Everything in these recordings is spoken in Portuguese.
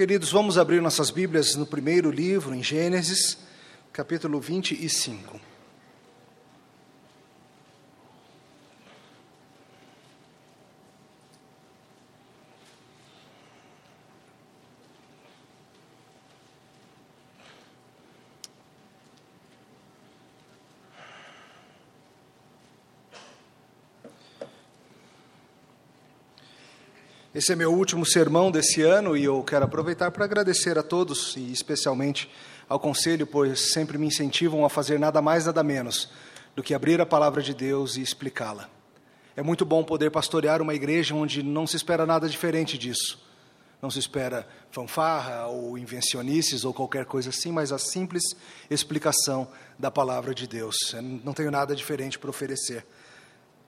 Queridos, vamos abrir nossas Bíblias no primeiro livro, em Gênesis, capítulo 25. Esse é meu último sermão desse ano e eu quero aproveitar para agradecer a todos e especialmente ao conselho, pois sempre me incentivam a fazer nada mais, nada menos do que abrir a palavra de Deus e explicá-la. É muito bom poder pastorear uma igreja onde não se espera nada diferente disso. Não se espera fanfarra ou invencionices ou qualquer coisa assim, mas a simples explicação da palavra de Deus. Eu não tenho nada diferente para oferecer.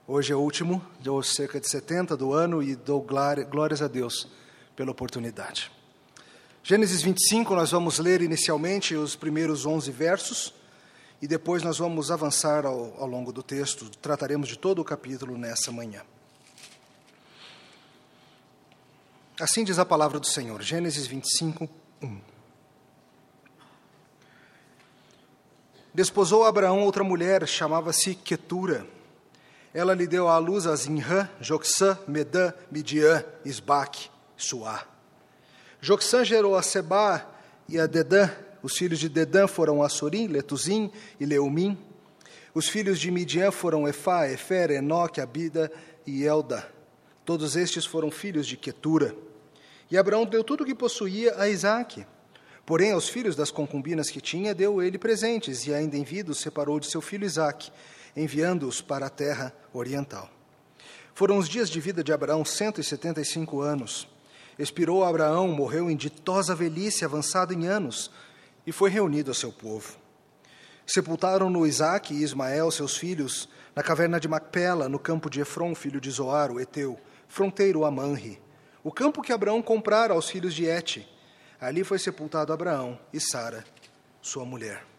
Hoje é o último, deu cerca de 70 do ano e dou glórias a Deus pela oportunidade. Gênesis 25, nós vamos ler inicialmente os primeiros 11 versos e depois nós vamos avançar ao, ao longo do texto. Trataremos de todo o capítulo nessa manhã. Assim diz a palavra do Senhor, Gênesis 25, 1. Desposou Abraão outra mulher, chamava-se Quetura ela lhe deu à luz a Zinrã, Joxã, Medã, Midian, Isbaque, Suá. Joxã gerou a Sebá e a Dedã. Os filhos de Dedã foram Assurim, Letuzim e Leumim. Os filhos de Midian foram Efá, Efer, Enoque, Abida e Elda. Todos estes foram filhos de Quetura. E Abraão deu tudo o que possuía a Isaque. Porém, aos filhos das concubinas que tinha, deu ele presentes, e ainda em vida os separou de seu filho Isaque enviando-os para a terra oriental. Foram os dias de vida de Abraão 175 anos. Expirou Abraão, morreu em ditosa velhice, avançado em anos, e foi reunido a seu povo. Sepultaram-no Isaque e Ismael, seus filhos, na caverna de Macpela, no campo de Efron, filho de Zoar, o Eteu, fronteiro a Manre, o campo que Abraão comprara aos filhos de Et. Ali foi sepultado Abraão e Sara, sua mulher.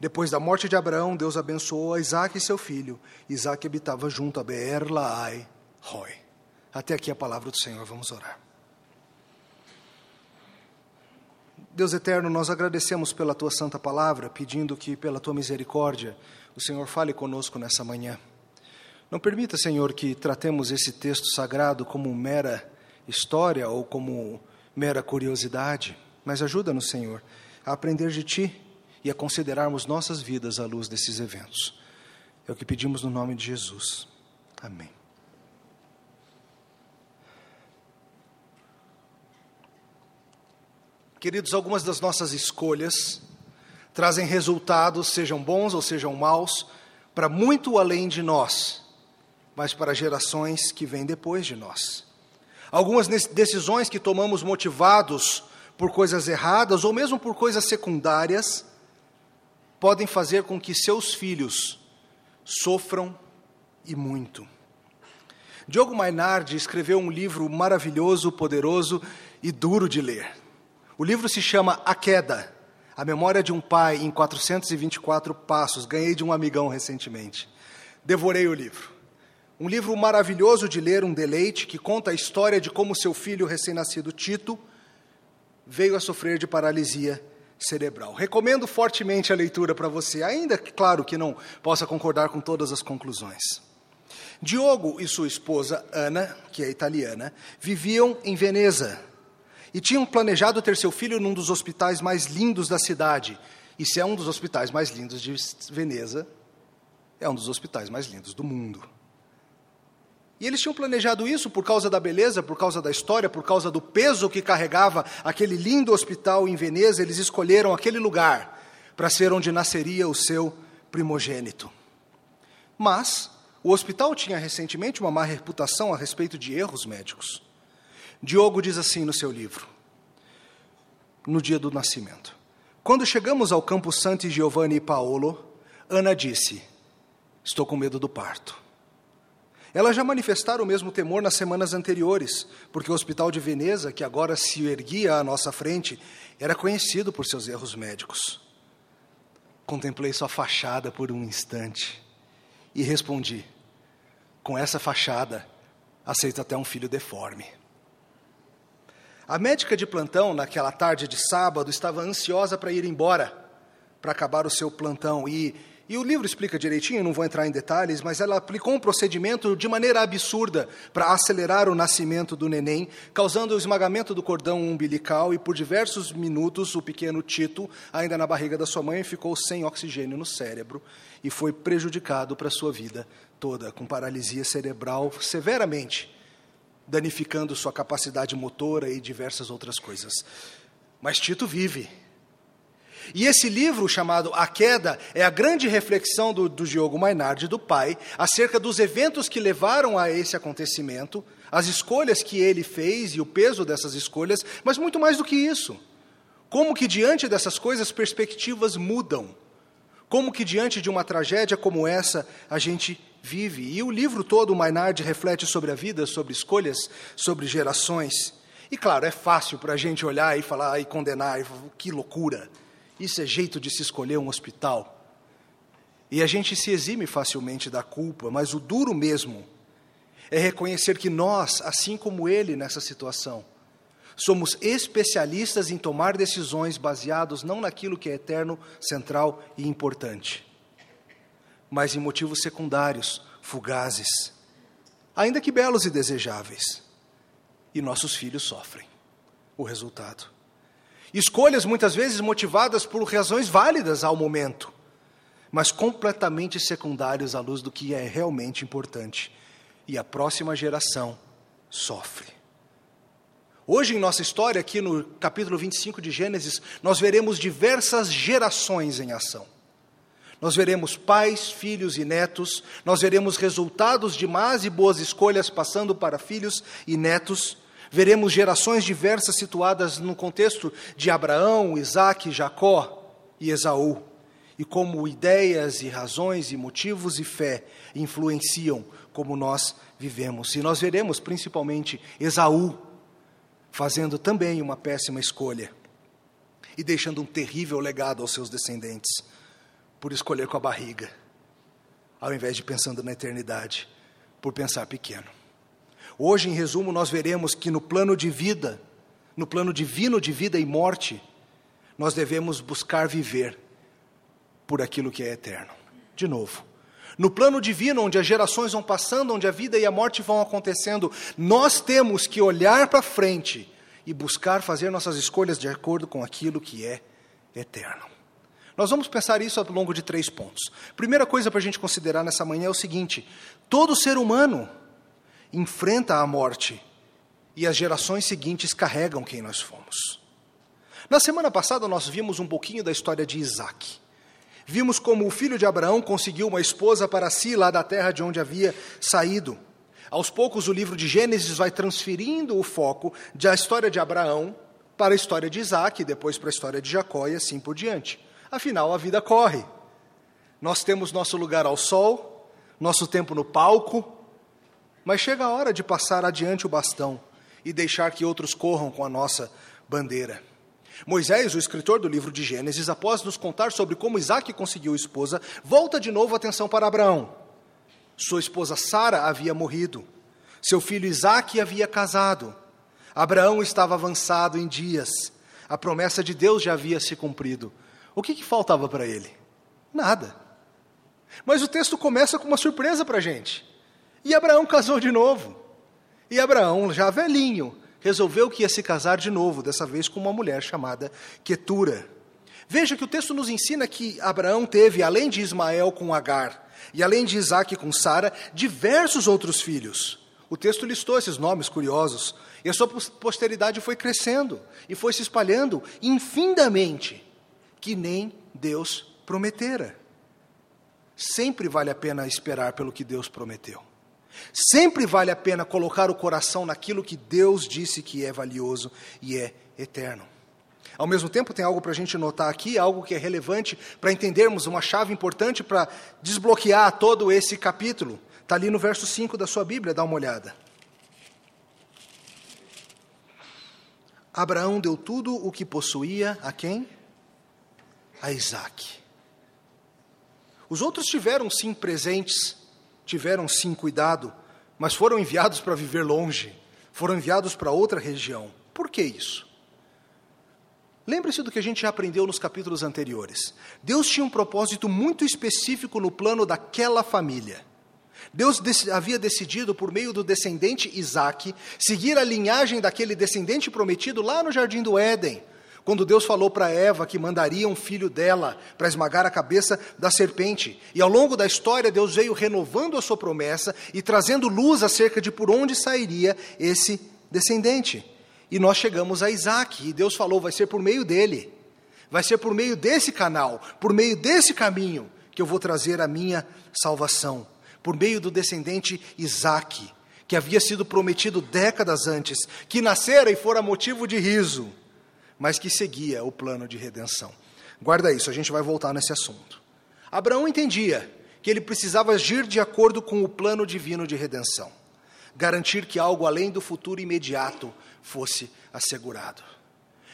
Depois da morte de Abraão, Deus abençoou Isaac e seu filho. Isaac habitava junto a Beer Laai Roy. Até aqui a palavra do Senhor, vamos orar. Deus eterno, nós agradecemos pela tua santa palavra, pedindo que, pela tua misericórdia, o Senhor fale conosco nessa manhã. Não permita, Senhor, que tratemos esse texto sagrado como mera história ou como mera curiosidade, mas ajuda-nos, Senhor, a aprender de ti e a considerarmos nossas vidas à luz desses eventos. É o que pedimos no nome de Jesus. Amém. Queridos, algumas das nossas escolhas trazem resultados, sejam bons ou sejam maus, para muito além de nós, mas para gerações que vêm depois de nós. Algumas decisões que tomamos motivados por coisas erradas ou mesmo por coisas secundárias podem fazer com que seus filhos sofram e muito. Diogo Mainardi escreveu um livro maravilhoso, poderoso e duro de ler. O livro se chama A Queda, a memória de um pai em 424 passos. Ganhei de um amigão recentemente. Devorei o livro. Um livro maravilhoso de ler, um deleite, que conta a história de como seu filho recém-nascido Tito veio a sofrer de paralisia cerebral. Recomendo fortemente a leitura para você, ainda que, claro, que não possa concordar com todas as conclusões. Diogo e sua esposa, Ana, que é italiana, viviam em Veneza e tinham planejado ter seu filho num dos hospitais mais lindos da cidade. E se é um dos hospitais mais lindos de Veneza, é um dos hospitais mais lindos do mundo. E eles tinham planejado isso por causa da beleza, por causa da história, por causa do peso que carregava aquele lindo hospital em Veneza. Eles escolheram aquele lugar para ser onde nasceria o seu primogênito. Mas o hospital tinha recentemente uma má reputação a respeito de erros médicos. Diogo diz assim no seu livro, no dia do nascimento: Quando chegamos ao Campo Santi Giovanni e Paolo, Ana disse: Estou com medo do parto. Elas já manifestaram o mesmo temor nas semanas anteriores, porque o Hospital de Veneza, que agora se erguia à nossa frente, era conhecido por seus erros médicos. Contemplei sua fachada por um instante e respondi: com essa fachada, aceito até um filho deforme. A médica de plantão, naquela tarde de sábado, estava ansiosa para ir embora, para acabar o seu plantão. E, e o livro explica direitinho, não vou entrar em detalhes, mas ela aplicou um procedimento de maneira absurda para acelerar o nascimento do neném, causando o esmagamento do cordão umbilical e por diversos minutos o pequeno Tito, ainda na barriga da sua mãe, ficou sem oxigênio no cérebro e foi prejudicado para sua vida toda, com paralisia cerebral severamente danificando sua capacidade motora e diversas outras coisas. Mas Tito vive. E esse livro, chamado A Queda, é a grande reflexão do, do Diogo Mainardi, do pai, acerca dos eventos que levaram a esse acontecimento, as escolhas que ele fez e o peso dessas escolhas, mas muito mais do que isso. Como que diante dessas coisas perspectivas mudam. Como que diante de uma tragédia como essa a gente vive. E o livro todo, o Maynard, reflete sobre a vida, sobre escolhas, sobre gerações. E claro, é fácil para a gente olhar e falar e condenar, e que loucura. Isso é jeito de se escolher um hospital. E a gente se exime facilmente da culpa, mas o duro mesmo é reconhecer que nós, assim como ele nessa situação, somos especialistas em tomar decisões baseados não naquilo que é eterno, central e importante, mas em motivos secundários, fugazes, ainda que belos e desejáveis. E nossos filhos sofrem o resultado. Escolhas muitas vezes motivadas por razões válidas ao momento, mas completamente secundárias à luz do que é realmente importante. E a próxima geração sofre. Hoje, em nossa história, aqui no capítulo 25 de Gênesis, nós veremos diversas gerações em ação. Nós veremos pais, filhos e netos, nós veremos resultados de más e boas escolhas passando para filhos e netos, veremos gerações diversas situadas no contexto de Abraão, Isaac, Jacó e Esaú, e como ideias e razões e motivos e fé influenciam como nós vivemos. E nós veremos principalmente Esaú fazendo também uma péssima escolha e deixando um terrível legado aos seus descendentes por escolher com a barriga, ao invés de pensando na eternidade, por pensar pequeno. Hoje, em resumo, nós veremos que no plano de vida, no plano divino de vida e morte, nós devemos buscar viver por aquilo que é eterno. De novo, no plano divino, onde as gerações vão passando, onde a vida e a morte vão acontecendo, nós temos que olhar para frente e buscar fazer nossas escolhas de acordo com aquilo que é eterno. Nós vamos pensar isso ao longo de três pontos. Primeira coisa para a gente considerar nessa manhã é o seguinte: todo ser humano enfrenta a morte e as gerações seguintes carregam quem nós fomos. Na semana passada, nós vimos um pouquinho da história de Isaac. Vimos como o filho de Abraão conseguiu uma esposa para si lá da terra de onde havia saído. Aos poucos, o livro de Gênesis vai transferindo o foco da história de Abraão para a história de Isaac, depois para a história de Jacó e assim por diante. Afinal, a vida corre. Nós temos nosso lugar ao sol, nosso tempo no palco, mas chega a hora de passar adiante o bastão e deixar que outros corram com a nossa bandeira. Moisés, o escritor do livro de Gênesis, após nos contar sobre como Isaac conseguiu esposa, volta de novo a atenção para Abraão. Sua esposa Sara havia morrido. Seu filho Isaac havia casado. Abraão estava avançado em dias. A promessa de Deus já havia se cumprido. O que, que faltava para ele? Nada. Mas o texto começa com uma surpresa para a gente. E Abraão casou de novo. E Abraão, já velhinho, resolveu que ia se casar de novo, dessa vez com uma mulher chamada Quetura. Veja que o texto nos ensina que Abraão teve, além de Ismael com Agar, e além de Isaac com Sara, diversos outros filhos. O texto listou esses nomes curiosos, e a sua posteridade foi crescendo e foi se espalhando infinitamente que nem Deus prometera. Sempre vale a pena esperar pelo que Deus prometeu. Sempre vale a pena colocar o coração naquilo que Deus disse que é valioso e é eterno. Ao mesmo tempo, tem algo para a gente notar aqui, algo que é relevante para entendermos, uma chave importante para desbloquear todo esse capítulo. Está ali no verso 5 da sua Bíblia, dá uma olhada. Abraão deu tudo o que possuía a quem? a Isaac. Os outros tiveram sim presentes, tiveram sim cuidado, mas foram enviados para viver longe, foram enviados para outra região. Por que isso? Lembre-se do que a gente já aprendeu nos capítulos anteriores. Deus tinha um propósito muito específico no plano daquela família. Deus havia decidido, por meio do descendente Isaac, seguir a linhagem daquele descendente prometido lá no jardim do Éden, quando Deus falou para Eva que mandaria um filho dela para esmagar a cabeça da serpente. E ao longo da história, Deus veio renovando a sua promessa e trazendo luz acerca de por onde sairia esse descendente. E nós chegamos a Isaac, e Deus falou: vai ser por meio dele, vai ser por meio desse canal, por meio desse caminho, que eu vou trazer a minha salvação. Por meio do descendente Isaac, que havia sido prometido décadas antes, que nascera e fora motivo de riso, mas que seguia o plano de redenção. Guarda isso, a gente vai voltar nesse assunto. Abraão entendia que ele precisava agir de acordo com o plano divino de redenção, garantir que algo além do futuro imediato fosse assegurado.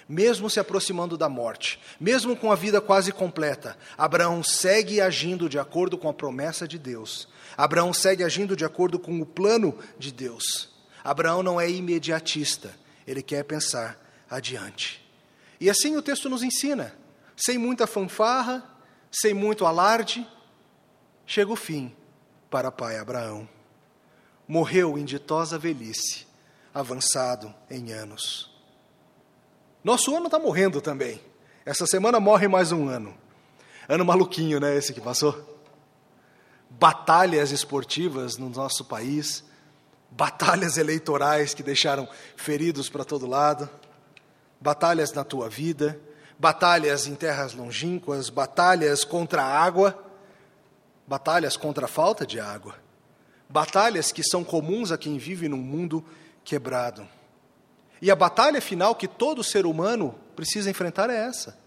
Mesmo se aproximando da morte, mesmo com a vida quase completa, Abraão segue agindo de acordo com a promessa de Deus. Abraão segue agindo de acordo com o plano de Deus. Abraão não é imediatista, ele quer pensar adiante. E assim o texto nos ensina, sem muita fanfarra, sem muito alarde, chega o fim para pai Abraão. Morreu em ditosa velhice, avançado em anos. Nosso ano está morrendo também. Essa semana morre mais um ano. Ano maluquinho, né? Esse que passou. Batalhas esportivas no nosso país, batalhas eleitorais que deixaram feridos para todo lado, batalhas na tua vida, batalhas em terras longínquas, batalhas contra a água, batalhas contra a falta de água, batalhas que são comuns a quem vive num mundo quebrado. E a batalha final que todo ser humano precisa enfrentar é essa.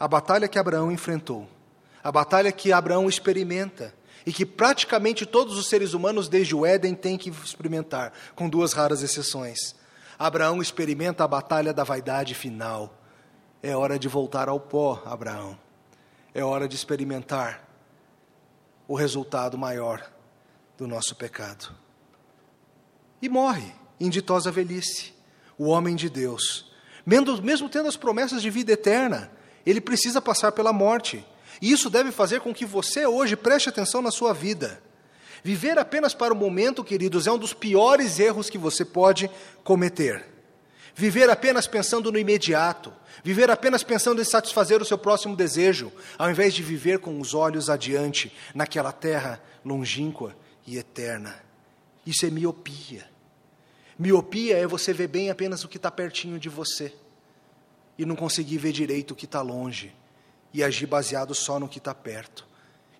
A batalha que Abraão enfrentou. A batalha que Abraão experimenta. E que praticamente todos os seres humanos, desde o Éden, têm que experimentar, com duas raras exceções. Abraão experimenta a batalha da vaidade final. É hora de voltar ao pó, Abraão. É hora de experimentar o resultado maior do nosso pecado. E morre em ditosa velhice, o homem de Deus. Mesmo tendo as promessas de vida eterna, ele precisa passar pela morte. E isso deve fazer com que você hoje preste atenção na sua vida. Viver apenas para o momento, queridos, é um dos piores erros que você pode cometer. Viver apenas pensando no imediato, viver apenas pensando em satisfazer o seu próximo desejo, ao invés de viver com os olhos adiante, naquela terra longínqua e eterna. Isso é miopia. Miopia é você ver bem apenas o que está pertinho de você e não conseguir ver direito o que está longe e agir baseado só no que está perto.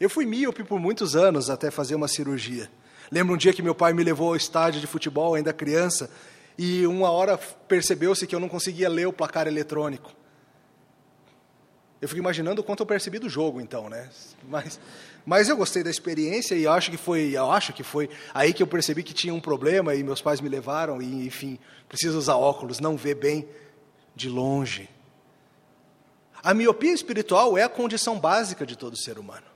Eu fui míope por muitos anos até fazer uma cirurgia. Lembro um dia que meu pai me levou ao estádio de futebol, ainda criança, e uma hora percebeu-se que eu não conseguia ler o placar eletrônico. Eu fico imaginando o quanto eu percebi do jogo, então, né? Mas mas eu gostei da experiência e acho que foi, eu acho que foi aí que eu percebi que tinha um problema e meus pais me levaram e enfim, preciso usar óculos, não ver bem de longe. A miopia espiritual é a condição básica de todo ser humano.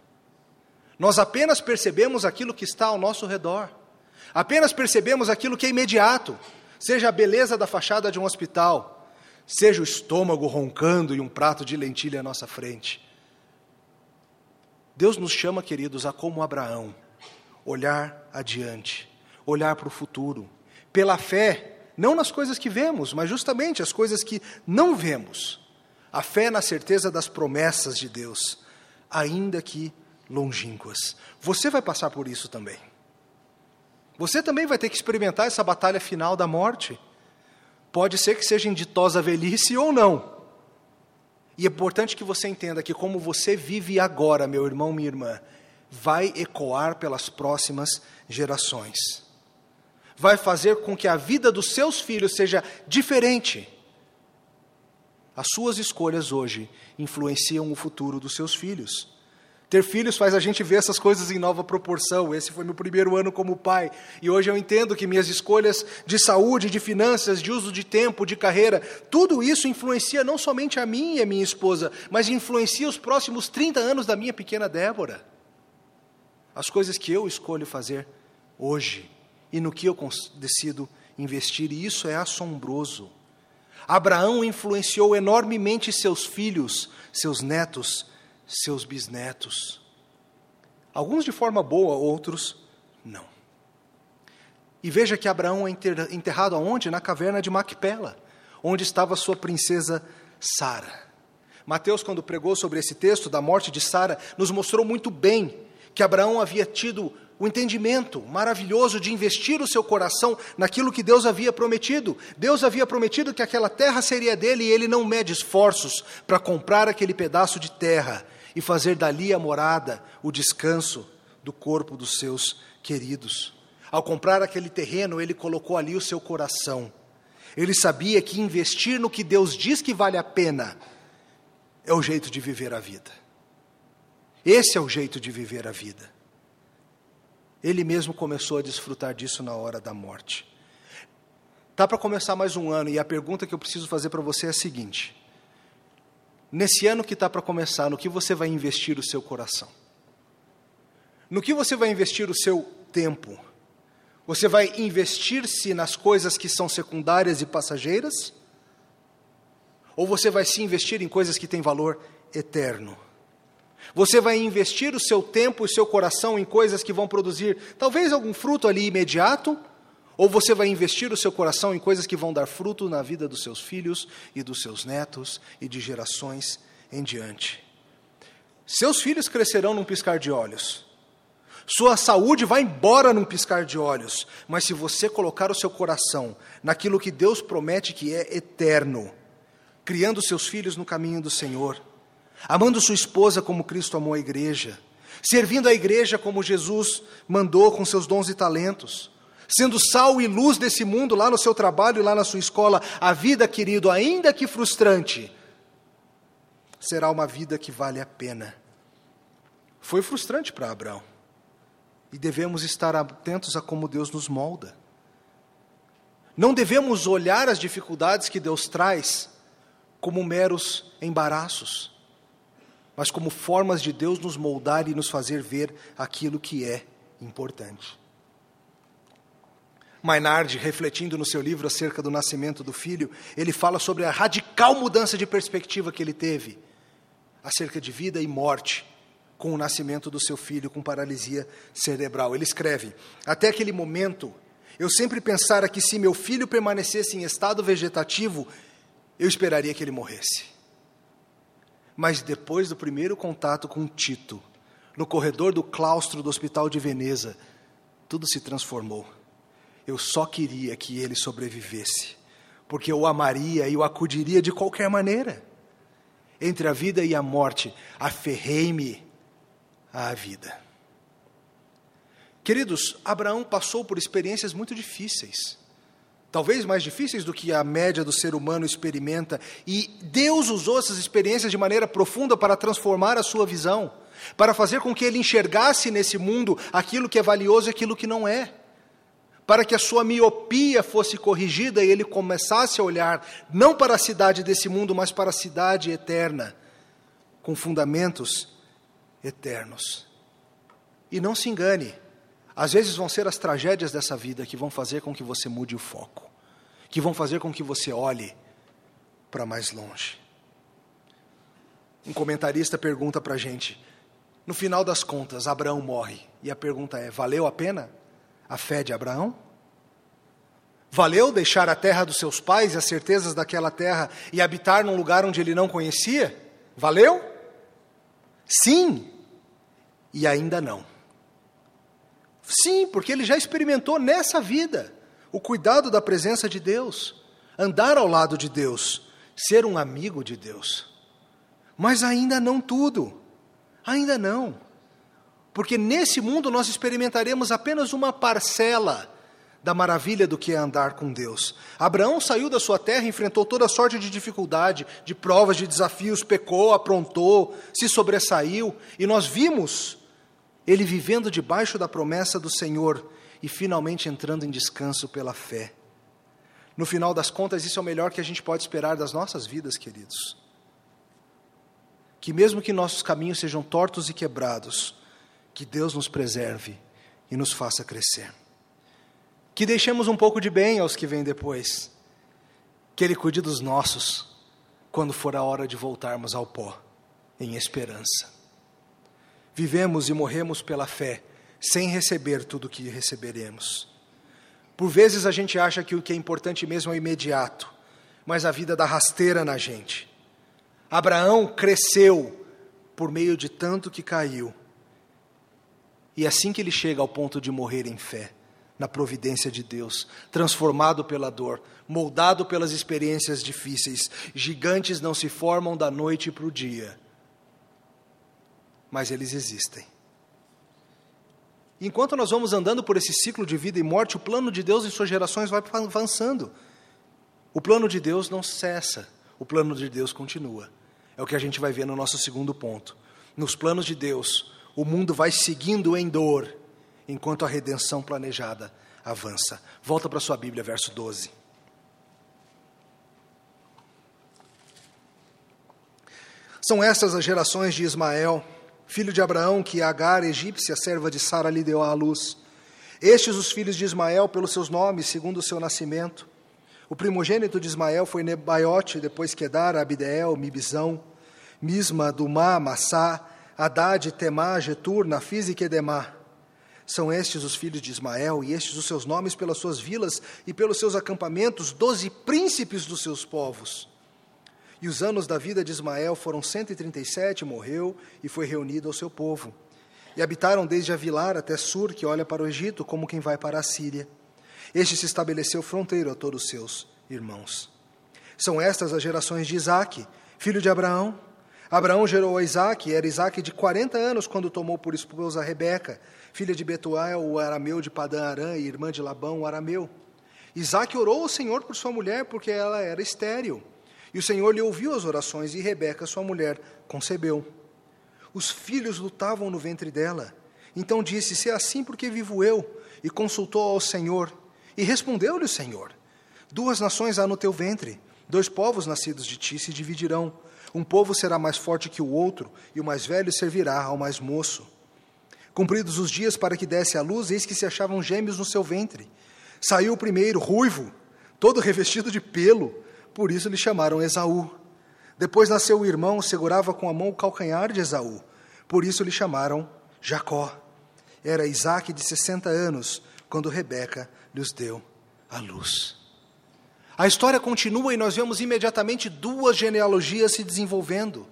Nós apenas percebemos aquilo que está ao nosso redor. Apenas percebemos aquilo que é imediato, seja a beleza da fachada de um hospital, seja o estômago roncando e um prato de lentilha à nossa frente. Deus nos chama, queridos, a como Abraão, olhar adiante, olhar para o futuro, pela fé, não nas coisas que vemos, mas justamente as coisas que não vemos. A fé na certeza das promessas de Deus, ainda que longínquas. Você vai passar por isso também. Você também vai ter que experimentar essa batalha final da morte. Pode ser que seja em ditosa velhice ou não. E é importante que você entenda que como você vive agora, meu irmão, minha irmã, vai ecoar pelas próximas gerações. Vai fazer com que a vida dos seus filhos seja diferente. As suas escolhas hoje influenciam o futuro dos seus filhos. Ter filhos faz a gente ver essas coisas em nova proporção. Esse foi meu primeiro ano como pai. E hoje eu entendo que minhas escolhas de saúde, de finanças, de uso de tempo, de carreira, tudo isso influencia não somente a mim e a minha esposa, mas influencia os próximos 30 anos da minha pequena Débora. As coisas que eu escolho fazer hoje e no que eu decido investir, e isso é assombroso. Abraão influenciou enormemente seus filhos, seus netos, seus bisnetos. Alguns de forma boa, outros não. E veja que Abraão é enterrado aonde? Na caverna de Macpela, onde estava sua princesa Sara. Mateus, quando pregou sobre esse texto da morte de Sara, nos mostrou muito bem que Abraão havia tido o entendimento maravilhoso de investir o seu coração naquilo que Deus havia prometido. Deus havia prometido que aquela terra seria dele e ele não mede esforços para comprar aquele pedaço de terra e fazer dali a morada, o descanso do corpo dos seus queridos. Ao comprar aquele terreno, ele colocou ali o seu coração. Ele sabia que investir no que Deus diz que vale a pena é o jeito de viver a vida. Esse é o jeito de viver a vida. Ele mesmo começou a desfrutar disso na hora da morte. Tá para começar mais um ano e a pergunta que eu preciso fazer para você é a seguinte: Nesse ano que está para começar, no que você vai investir o seu coração? No que você vai investir o seu tempo? Você vai investir-se nas coisas que são secundárias e passageiras? Ou você vai se investir em coisas que têm valor eterno? Você vai investir o seu tempo e o seu coração em coisas que vão produzir talvez algum fruto ali imediato? Ou você vai investir o seu coração em coisas que vão dar fruto na vida dos seus filhos e dos seus netos e de gerações em diante? Seus filhos crescerão num piscar de olhos. Sua saúde vai embora num piscar de olhos. Mas se você colocar o seu coração naquilo que Deus promete que é eterno, criando seus filhos no caminho do Senhor, amando sua esposa como Cristo amou a igreja, servindo a igreja como Jesus mandou com seus dons e talentos, sendo sal e luz desse mundo lá no seu trabalho e lá na sua escola, a vida, querido, ainda que frustrante, será uma vida que vale a pena. Foi frustrante para Abraão. E devemos estar atentos a como Deus nos molda. Não devemos olhar as dificuldades que Deus traz como meros embaraços, mas como formas de Deus nos moldar e nos fazer ver aquilo que é importante. Maynard, refletindo no seu livro acerca do nascimento do filho, ele fala sobre a radical mudança de perspectiva que ele teve acerca de vida e morte com o nascimento do seu filho com paralisia cerebral. Ele escreve: Até aquele momento, eu sempre pensara que se meu filho permanecesse em estado vegetativo, eu esperaria que ele morresse. Mas depois do primeiro contato com Tito, no corredor do claustro do Hospital de Veneza, tudo se transformou. Eu só queria que ele sobrevivesse, porque eu o amaria e o acudiria de qualquer maneira. Entre a vida e a morte, aferrei-me à vida. Queridos, Abraão passou por experiências muito difíceis talvez mais difíceis do que a média do ser humano experimenta, e Deus usou essas experiências de maneira profunda para transformar a sua visão, para fazer com que ele enxergasse nesse mundo aquilo que é valioso e aquilo que não é, para que a sua miopia fosse corrigida e ele começasse a olhar não para a cidade desse mundo, mas para a cidade eterna, com fundamentos eternos. E não se engane, às vezes vão ser as tragédias dessa vida que vão fazer com que você mude o foco, que vão fazer com que você olhe para mais longe. Um comentarista pergunta para a gente: no final das contas, Abraão morre. E a pergunta é: valeu a pena a fé de Abraão? Valeu deixar a terra dos seus pais e as certezas daquela terra e habitar num lugar onde ele não conhecia? Valeu? Sim, e ainda não. Sim, porque ele já experimentou nessa vida o cuidado da presença de Deus, andar ao lado de Deus, ser um amigo de Deus. Mas ainda não tudo, ainda não. Porque nesse mundo nós experimentaremos apenas uma parcela da maravilha do que é andar com Deus. Abraão saiu da sua terra, enfrentou toda sorte de dificuldade, de provas, de desafios, pecou, aprontou, se sobressaiu, e nós vimos ele vivendo debaixo da promessa do Senhor e finalmente entrando em descanso pela fé. No final das contas, isso é o melhor que a gente pode esperar das nossas vidas, queridos. Que mesmo que nossos caminhos sejam tortos e quebrados, que Deus nos preserve e nos faça crescer. Que deixemos um pouco de bem aos que vêm depois. Que Ele cuide dos nossos quando for a hora de voltarmos ao pó, em esperança. Vivemos e morremos pela fé, sem receber tudo o que receberemos. Por vezes a gente acha que o que é importante mesmo é o imediato, mas a vida dá rasteira na gente. Abraão cresceu por meio de tanto que caiu. E assim que ele chega ao ponto de morrer em fé, na providência de Deus, transformado pela dor, moldado pelas experiências difíceis. Gigantes não se formam da noite para o dia, mas eles existem. Enquanto nós vamos andando por esse ciclo de vida e morte, o plano de Deus em suas gerações vai avançando. O plano de Deus não cessa, o plano de Deus continua. É o que a gente vai ver no nosso segundo ponto. Nos planos de Deus, o mundo vai seguindo em dor, enquanto a redenção planejada avança. Volta para sua Bíblia, verso 12. São estas as gerações de Ismael, filho de Abraão, que Agar, egípcia, serva de Sara, lhe deu à luz. Estes os filhos de Ismael, pelos seus nomes, segundo o seu nascimento. O primogênito de Ismael foi Nebaiote, depois Kedar, Abdeel, Mibizão, Misma, Dumá, Massá, Haddad, Temá, Getur, Nafis e Quedemá. São estes os filhos de Ismael, e estes os seus nomes pelas suas vilas e pelos seus acampamentos, doze príncipes dos seus povos. E os anos da vida de Ismael foram 137, morreu e foi reunido ao seu povo. E habitaram desde Avilar até Sur, que olha para o Egito, como quem vai para a Síria. Este se estabeleceu fronteiro a todos os seus irmãos. São estas as gerações de Isaque, filho de Abraão. Abraão gerou a Isaque, e era Isaque de 40 anos quando tomou por esposa Rebeca, filha de Betuel, o arameu de Padã Arã, e irmã de Labão, o arameu. Isaque orou ao Senhor por sua mulher, porque ela era estéril. E o Senhor lhe ouviu as orações, e Rebeca, sua mulher, concebeu. Os filhos lutavam no ventre dela. Então disse: Se é assim, porque vivo eu? E consultou ao Senhor. E respondeu-lhe o Senhor: Duas nações há no teu ventre, dois povos nascidos de ti se dividirão. Um povo será mais forte que o outro, e o mais velho servirá ao mais moço. Cumpridos os dias para que desse a luz, eis que se achavam gêmeos no seu ventre. Saiu o primeiro, ruivo, todo revestido de pelo por isso lhe chamaram Esaú. Depois nasceu o irmão, segurava com a mão o calcanhar de Esaú, por isso lhe chamaram Jacó. Era Isaac de 60 anos, quando Rebeca lhes deu a luz. A história continua e nós vemos imediatamente duas genealogias se desenvolvendo.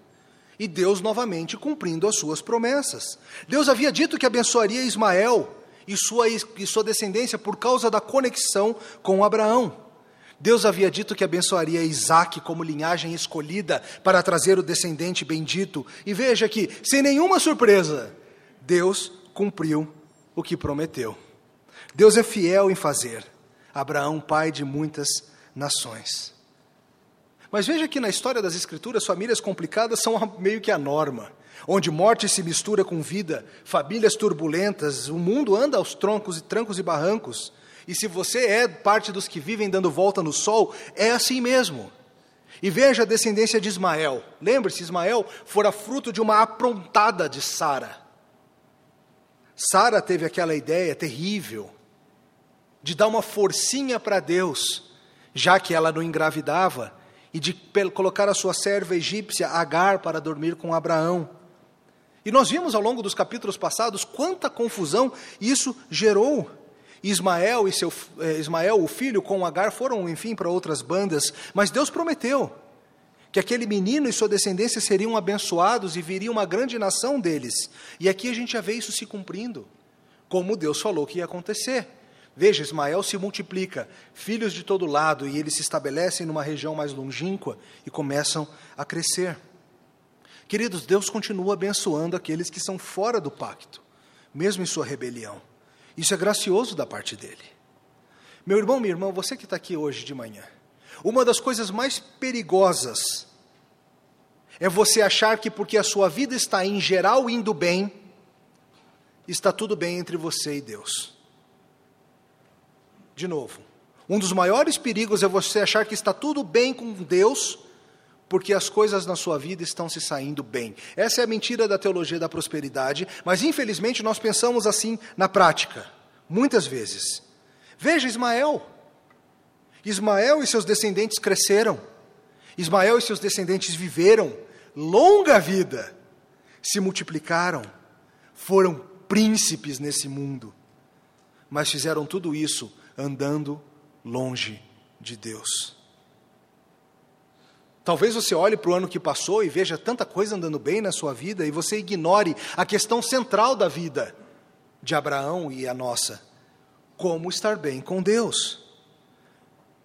E Deus novamente cumprindo as suas promessas. Deus havia dito que abençoaria Ismael e sua, e sua descendência por causa da conexão com Abraão. Deus havia dito que abençoaria Isaac como linhagem escolhida para trazer o descendente bendito. E veja que, sem nenhuma surpresa, Deus cumpriu o que prometeu. Deus é fiel em fazer. Abraão, pai de muitas nações. Mas veja que na história das Escrituras, famílias complicadas são meio que a norma, onde morte se mistura com vida, famílias turbulentas, o mundo anda aos troncos e trancos e barrancos. E se você é parte dos que vivem dando volta no sol, é assim mesmo. E veja a descendência de Ismael. Lembre-se, Ismael fora fruto de uma aprontada de Sara. Sara teve aquela ideia terrível de dar uma forcinha para Deus, já que ela não engravidava, e de colocar a sua serva egípcia Agar para dormir com Abraão. E nós vimos ao longo dos capítulos passados quanta confusão isso gerou. Ismael e seu eh, Ismael, o filho, com Agar foram, enfim, para outras bandas, mas Deus prometeu que aquele menino e sua descendência seriam abençoados e viria uma grande nação deles. E aqui a gente já vê isso se cumprindo, como Deus falou que ia acontecer. Veja, Ismael se multiplica, filhos de todo lado, e eles se estabelecem numa região mais longínqua e começam a crescer. Queridos, Deus continua abençoando aqueles que são fora do pacto, mesmo em sua rebelião. Isso é gracioso da parte dele. Meu irmão, minha irmã, você que está aqui hoje de manhã, uma das coisas mais perigosas é você achar que porque a sua vida está em geral indo bem, está tudo bem entre você e Deus. De novo, um dos maiores perigos é você achar que está tudo bem com Deus, porque as coisas na sua vida estão se saindo bem. Essa é a mentira da teologia da prosperidade, mas infelizmente nós pensamos assim na prática, muitas vezes. Veja Ismael. Ismael e seus descendentes cresceram. Ismael e seus descendentes viveram longa vida, se multiplicaram, foram príncipes nesse mundo, mas fizeram tudo isso andando longe de Deus. Talvez você olhe para o ano que passou e veja tanta coisa andando bem na sua vida e você ignore a questão central da vida de Abraão e a nossa: como estar bem com Deus.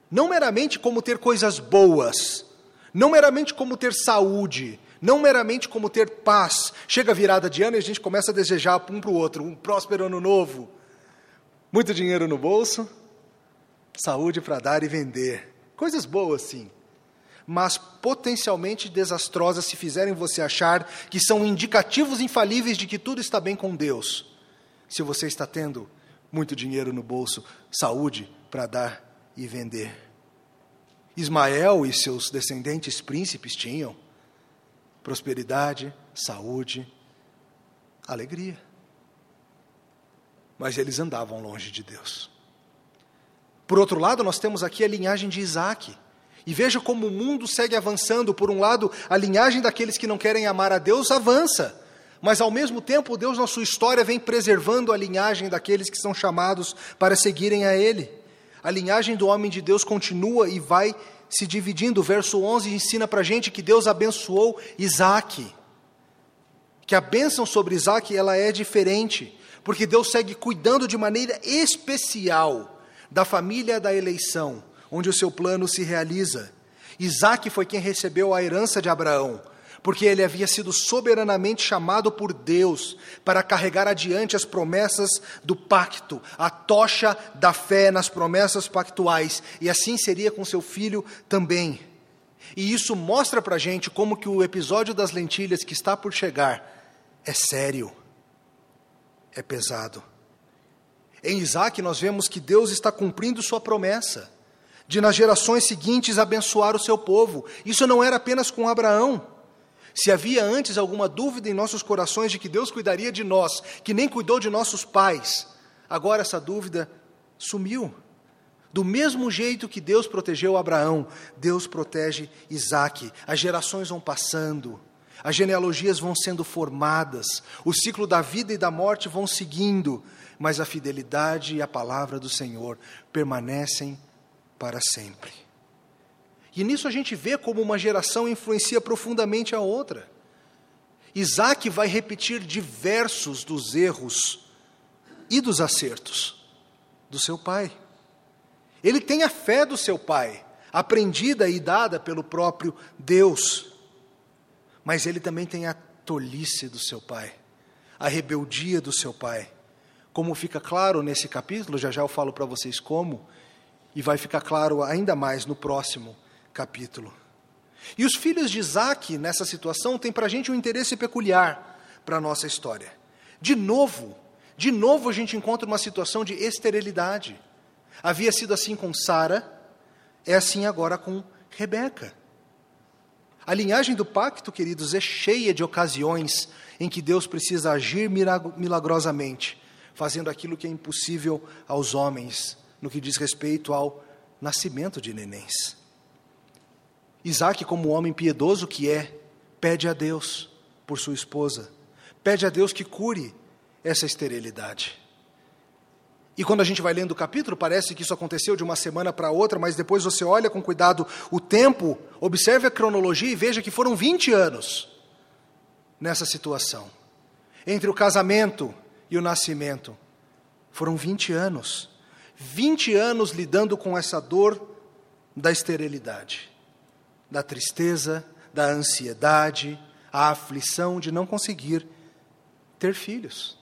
Não meramente como ter coisas boas, não meramente como ter saúde, não meramente como ter paz. Chega a virada de ano e a gente começa a desejar um para o outro um próspero ano novo, muito dinheiro no bolso, saúde para dar e vender. Coisas boas, sim mas potencialmente desastrosas se fizerem você achar que são indicativos infalíveis de que tudo está bem com Deus. Se você está tendo muito dinheiro no bolso, saúde para dar e vender. Ismael e seus descendentes príncipes tinham prosperidade, saúde, alegria. Mas eles andavam longe de Deus. Por outro lado, nós temos aqui a linhagem de Isaac e veja como o mundo segue avançando. Por um lado, a linhagem daqueles que não querem amar a Deus avança. Mas ao mesmo tempo, Deus, na sua história, vem preservando a linhagem daqueles que são chamados para seguirem a Ele. A linhagem do homem de Deus continua e vai se dividindo. O verso 11 ensina para a gente que Deus abençoou Isaac. Que a bênção sobre Isaac ela é diferente, porque Deus segue cuidando de maneira especial da família da eleição onde o seu plano se realiza. Isaac foi quem recebeu a herança de Abraão, porque ele havia sido soberanamente chamado por Deus para carregar adiante as promessas do pacto, a tocha da fé nas promessas pactuais, e assim seria com seu filho também. E isso mostra para a gente como que o episódio das lentilhas que está por chegar é sério, é pesado. Em Isaac nós vemos que Deus está cumprindo sua promessa de nas gerações seguintes abençoar o seu povo. Isso não era apenas com Abraão. Se havia antes alguma dúvida em nossos corações de que Deus cuidaria de nós, que nem cuidou de nossos pais, agora essa dúvida sumiu. Do mesmo jeito que Deus protegeu Abraão, Deus protege Isaac. As gerações vão passando, as genealogias vão sendo formadas, o ciclo da vida e da morte vão seguindo, mas a fidelidade e a palavra do Senhor permanecem para sempre. E nisso a gente vê como uma geração influencia profundamente a outra. Isaac vai repetir diversos dos erros e dos acertos do seu pai. Ele tem a fé do seu pai, aprendida e dada pelo próprio Deus. Mas ele também tem a tolice do seu pai, a rebeldia do seu pai. Como fica claro nesse capítulo, já já eu falo para vocês como, e vai ficar claro ainda mais no próximo capítulo. E os filhos de Isaac, nessa situação, têm para a gente um interesse peculiar para a nossa história. De novo, de novo a gente encontra uma situação de esterilidade. Havia sido assim com Sara, é assim agora com Rebeca. A linhagem do pacto, queridos, é cheia de ocasiões em que Deus precisa agir milagrosamente, fazendo aquilo que é impossível aos homens no que diz respeito ao nascimento de nenéns. Isaac, como homem piedoso que é, pede a Deus por sua esposa, pede a Deus que cure essa esterilidade. E quando a gente vai lendo o capítulo, parece que isso aconteceu de uma semana para outra, mas depois você olha com cuidado o tempo, observe a cronologia e veja que foram 20 anos nessa situação. Entre o casamento e o nascimento, foram 20 anos. 20 anos lidando com essa dor da esterilidade, da tristeza, da ansiedade, a aflição de não conseguir ter filhos.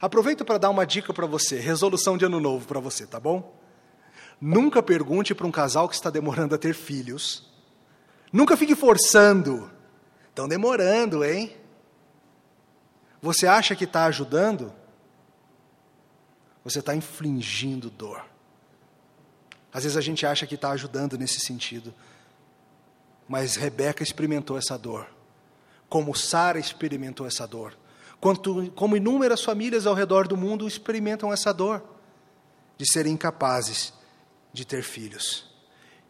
Aproveito para dar uma dica para você, resolução de ano novo para você, tá bom? Nunca pergunte para um casal que está demorando a ter filhos. Nunca fique forçando. Estão demorando, hein? Você acha que está ajudando? você está infligindo dor. Às vezes a gente acha que está ajudando nesse sentido, mas Rebeca experimentou essa dor, como Sara experimentou essa dor, quanto, como inúmeras famílias ao redor do mundo experimentam essa dor de serem incapazes de ter filhos.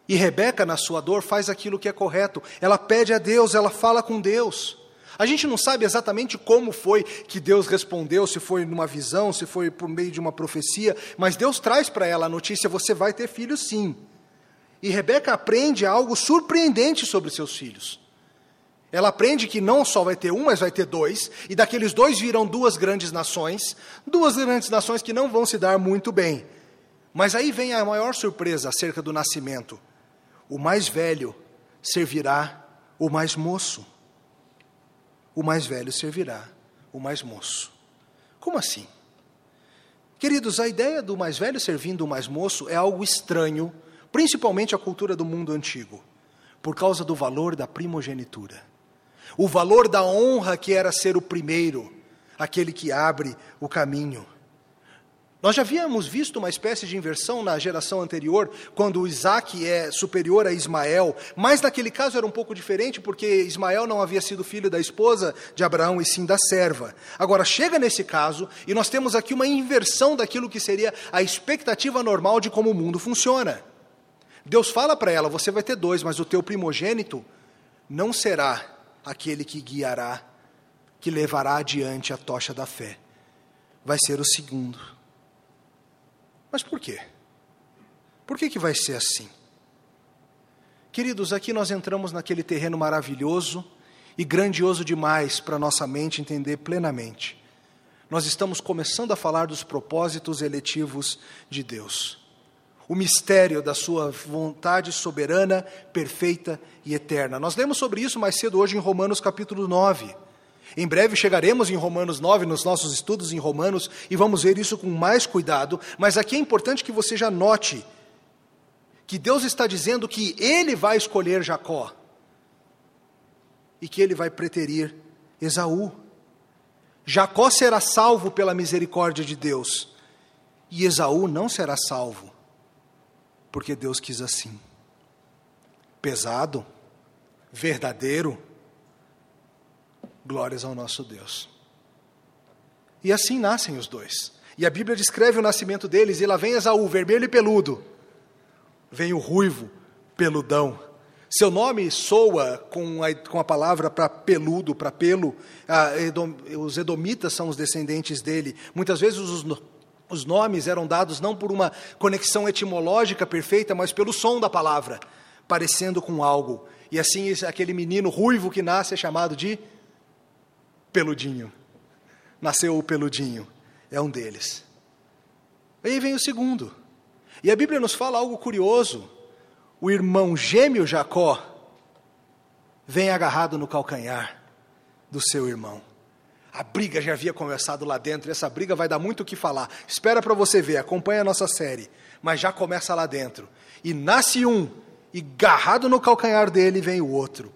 E Rebeca, na sua dor, faz aquilo que é correto. Ela pede a Deus, ela fala com Deus. A gente não sabe exatamente como foi que Deus respondeu, se foi numa visão, se foi por meio de uma profecia, mas Deus traz para ela a notícia: você vai ter filhos sim. E Rebeca aprende algo surpreendente sobre seus filhos. Ela aprende que não só vai ter um, mas vai ter dois, e daqueles dois virão duas grandes nações, duas grandes nações que não vão se dar muito bem. Mas aí vem a maior surpresa acerca do nascimento: o mais velho servirá o mais moço o mais velho servirá o mais moço. Como assim? Queridos, a ideia do mais velho servindo o mais moço é algo estranho, principalmente à cultura do mundo antigo, por causa do valor da primogenitura. O valor da honra que era ser o primeiro, aquele que abre o caminho. Nós já havíamos visto uma espécie de inversão na geração anterior, quando Isaac é superior a Ismael, mas naquele caso era um pouco diferente, porque Ismael não havia sido filho da esposa de Abraão, e sim da serva. Agora, chega nesse caso, e nós temos aqui uma inversão daquilo que seria a expectativa normal de como o mundo funciona. Deus fala para ela: você vai ter dois, mas o teu primogênito não será aquele que guiará, que levará adiante a tocha da fé. Vai ser o segundo. Mas por quê? Por que, que vai ser assim? Queridos, aqui nós entramos naquele terreno maravilhoso e grandioso demais para nossa mente entender plenamente. Nós estamos começando a falar dos propósitos eletivos de Deus. O mistério da sua vontade soberana, perfeita e eterna. Nós lemos sobre isso mais cedo hoje em Romanos capítulo 9. Em breve chegaremos em Romanos 9, nos nossos estudos em Romanos, e vamos ver isso com mais cuidado, mas aqui é importante que você já note que Deus está dizendo que Ele vai escolher Jacó e que Ele vai preterir Esaú. Jacó será salvo pela misericórdia de Deus, e Esaú não será salvo, porque Deus quis assim. Pesado, verdadeiro, Glórias ao nosso Deus. E assim nascem os dois. E a Bíblia descreve o nascimento deles, e lá vem Esaú, vermelho e peludo. Vem o ruivo, peludão. Seu nome soa com a, com a palavra para peludo, para pelo. Ah, Edom, os edomitas são os descendentes dele. Muitas vezes os, os nomes eram dados não por uma conexão etimológica perfeita, mas pelo som da palavra, parecendo com algo. E assim aquele menino ruivo que nasce é chamado de peludinho. Nasceu o peludinho, é um deles. Aí vem o segundo. E a Bíblia nos fala algo curioso. O irmão gêmeo Jacó vem agarrado no calcanhar do seu irmão. A briga já havia começado lá dentro, e essa briga vai dar muito o que falar. Espera para você ver, acompanha a nossa série. Mas já começa lá dentro. E nasce um, e agarrado no calcanhar dele vem o outro.